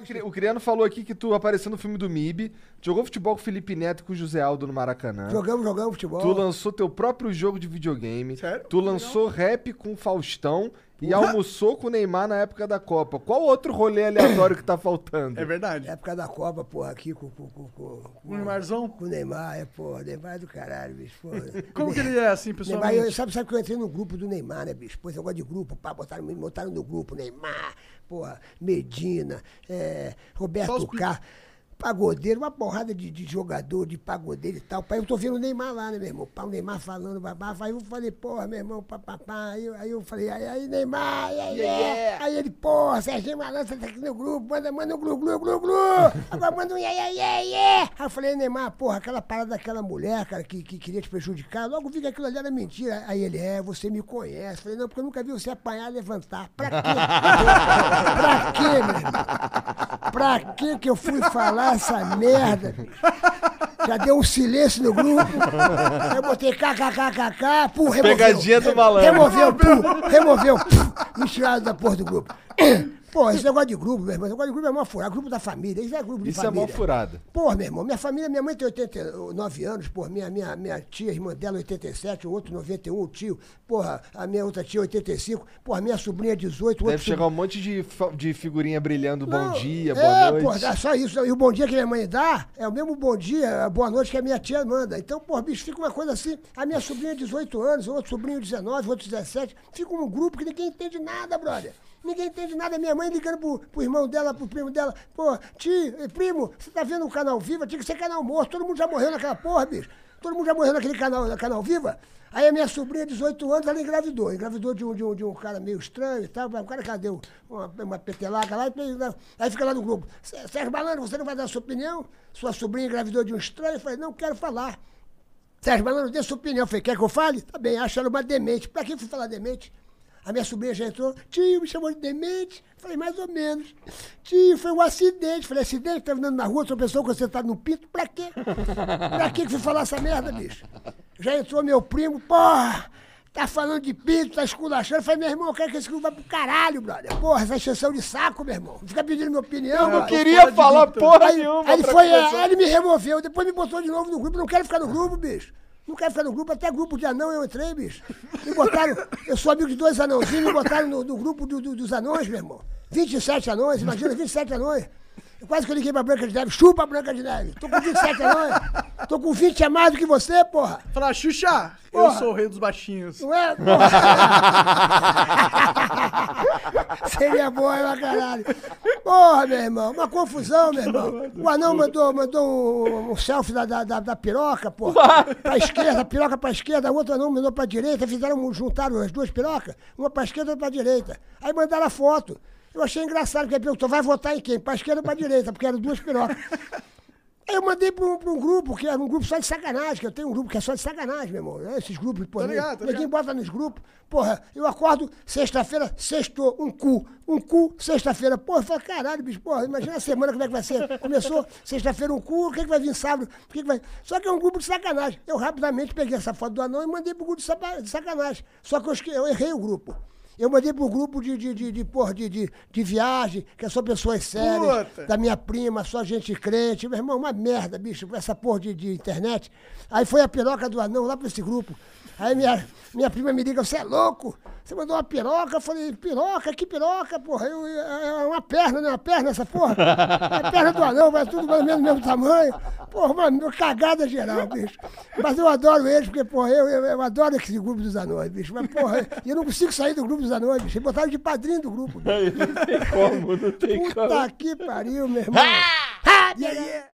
O Cri- O Criano falou aqui que tu apareceu no filme do MIB, jogou futebol com o Felipe Neto e com o José Aldo no Maracanã. Jogamos, jogamos futebol. Tu lançou teu próprio jogo de videogame. Sério? Tu lançou rap com o Faustão e almoçou com o Neymar na época da Copa. Qual outro rolê aleatório que tá faltando? É verdade. Época da Copa, porra, aqui com, com, com, com, O Neymarzão? com o Neymar, é, porra, Neymar é do caralho, bicho, porra. Como que ele é assim, Neymar, pessoalmente? eu, sabe, sabe que eu entrei no grupo do Neymar, né, bicho? Pois eu gosto de grupo, pá, botaram, me botaram no grupo, Neymar, porra, Medina, é, Roberto os Carlos. Pagodeiro, uma porrada de, de jogador, de pagodeiro e tal. Pai, eu tô vendo o Neymar lá, né, meu irmão? Pá, o Neymar falando, babá. Aí eu falei, porra, meu irmão, papapá. Aí, eu- aí eu falei, aí, aí Neymar, aí, aí, Yeah. aí ele, porra, Serginho Malandro, tá aqui no grupo, manda, manda um glu, glu, glu, glu. Agora manda um yeah, yeah, yeah, yeah. Aí eu falei, Neymar, porra, aquela parada daquela mulher, cara, que, que queria te prejudicar, logo vi que aquilo ali era mentira. Aí ele, é, você me conhece. Eu falei, não, porque eu nunca vi você apanhar, levantar. Pra quê? pra quê, meu irmão? Pra que que eu fui falar essa merda? Já deu um silêncio no grupo. Eu botei kkkk, pum, removeu. Pegadinha do malandro. Removeu, pum, removeu, pum, me tiraram da porra do grupo. Pô, esse negócio de grupo, meu irmão, esse negócio de grupo é mó furado. Grupo da família, isso é grupo de Isso é família. mó furada. Porra, meu irmão, minha família, minha mãe tem 89 anos, porra, minha, minha, minha tia, irmã dela, 87, o outro 91, o tio, porra, a minha outra tia, 85, porra, minha sobrinha, 18, o Deve chegar um monte de, de figurinha brilhando. Bom não, dia, é, boa noite. Porra, é só isso. E o bom dia que minha mãe dá é o mesmo bom dia, boa noite que a minha tia manda. Então, porra, bicho, fica uma coisa assim. A minha sobrinha, 18 anos, outro sobrinho, 19, o outro 17. Fica um grupo que ninguém entende nada, brother. Ninguém entende nada. Minha mãe ligando pro, pro irmão dela, pro primo dela. Pô, tio, eh, primo, você tá vendo o canal Viva? Tinha que ser canal morto. Todo mundo já morreu naquela porra, bicho. Todo mundo já morreu naquele canal, na canal Viva. Aí a minha sobrinha, 18 anos, ela engravidou. Engravidou de um, de um, de um cara meio estranho e tal. O cara que deu uma, uma petelaca lá. e- Aí fica lá no grupo. "Sé- Sérgio Balano, você não vai dar sua opinião? Sua sobrinha engravidou de um estranho? Eu falei, não quero falar. Sérgio Balano, dê sua opinião. Eu falei, quer que eu fale? Tá bem, ela uma demente. Pra que fui falar demente? A minha sobrinha já entrou, tio, me chamou de demente. Falei, mais ou menos. Tio, foi um acidente. Falei, acidente? Tá andando na rua, outra pessoa concentrada no pinto? Pra quê? Pra que que fui falar essa merda, bicho? Já entrou meu primo, porra! Tá falando de pinto, tá esculachando. Falei, meu irmão, eu quero que esse grupo vá pro caralho, brother. Porra, essa extensão de saco, meu irmão. Fica pedindo minha opinião, Eu não brother. queria falar porra Aí, nenhuma. aí foi, começar. é, ele me removeu, depois me botou de novo no grupo. Não quero ficar no grupo, bicho. Não quero ficar no grupo, até grupo de anão eu entrei, bicho. Me botaram, eu sou amigo de dois anãozinhos, me botaram no, no grupo do- do- dos anões, meu irmão. 27 anões, imagina, 27 anões. Eu quase que eu liguei pra Branca de Neve, chupa Branca de Neve. Tô com 27 anões, tô com 20 a mais do que você, porra. Falar, Xuxa, eu Porra. sou o rei dos baixinhos. Não é? Porra. Seria boa pra caralho. Porra, meu irmão, uma confusão, meu irmão. O anão mandou, mandou um, um selfie da, da, da, da piroca, porra. Pra esquerda, piroca pra esquerda, o outro anão mandou pra direita, fizeram, juntaram as duas pirocas, uma pra esquerda e outra pra direita. Aí mandaram a foto. Eu achei engraçado, porque ele perguntou, vai votar em quem? Pra esquerda ou pra direita? Porque eram duas pirocas. Aí eu mandei pra um, pra um grupo, que era um grupo só de sacanagem, que eu tenho um grupo que é só de sacanagem, meu irmão. né? Esses grupos, pô, Tô ligado, tô ninguém ligado. bota nos grupos. Porra, eu acordo sexta-feira, sextou, um cu. Um cu, sexta-feira. Porra, eu falo, caralho, bicho, porra, imagina a semana como é que vai ser. Começou sexta-feira um cu, o que, que vai vir sábado? O que, que vai... Só que é um grupo de sacanagem. Eu rapidamente peguei essa foto do anão e mandei pro grupo de sacanagem. Só que eu, eu errei o grupo. Eu mandei pro grupo de, de, de, de, porra, de, de, de viagem, que é só pessoas sérias, Puta. da minha prima, só gente crente. Meu irmão, uma merda, bicho, essa porra de, de internet. Aí foi a piroca do anão lá pra esse grupo. Aí minha, minha prima me liga, você é louco? Você mandou uma piroca? Eu falei, piroca? Que piroca, porra? Eu, é uma perna, né? Uma perna essa porra? É a perna do anão, vai tudo mais ou menos do mesmo tamanho. Porra, uma, uma cagada geral, bicho. Mas eu adoro eles, porque, porra, eu, eu, eu adoro esse grupo dos anões, bicho. Mas, porra, eu não consigo sair do grupo anões, bicho. Eles botaram de padrinho do grupo. Não tem como, não tem como. Puta que pariu, meu irmão. Ah, yeah, yeah.